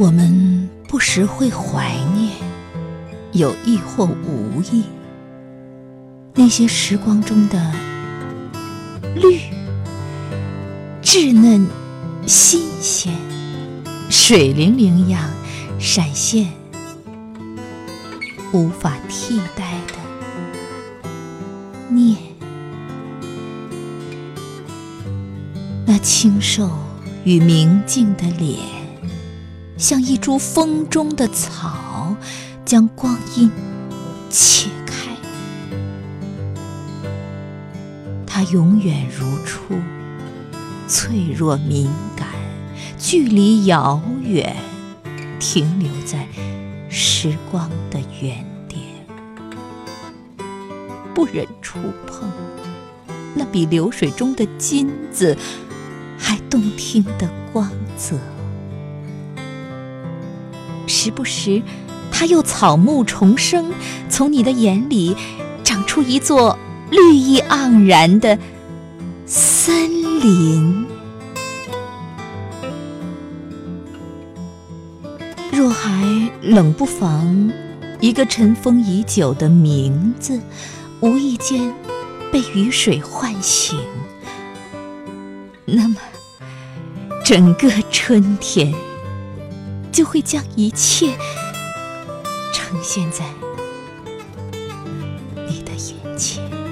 我们不时会怀念，有意或无意，那些时光中的绿、稚嫩、新鲜、水灵灵样闪现，无法替代的念。那清瘦与明净的脸。像一株风中的草，将光阴切开。它永远如初，脆弱敏感，距离遥远，停留在时光的原点，不忍触碰那比流水中的金子还动听的光泽。时不时，它又草木重生，从你的眼里长出一座绿意盎然的森林。若还冷不防，一个尘封已久的名字，无意间被雨水唤醒，那么整个春天。就会将一切呈现在你的眼前。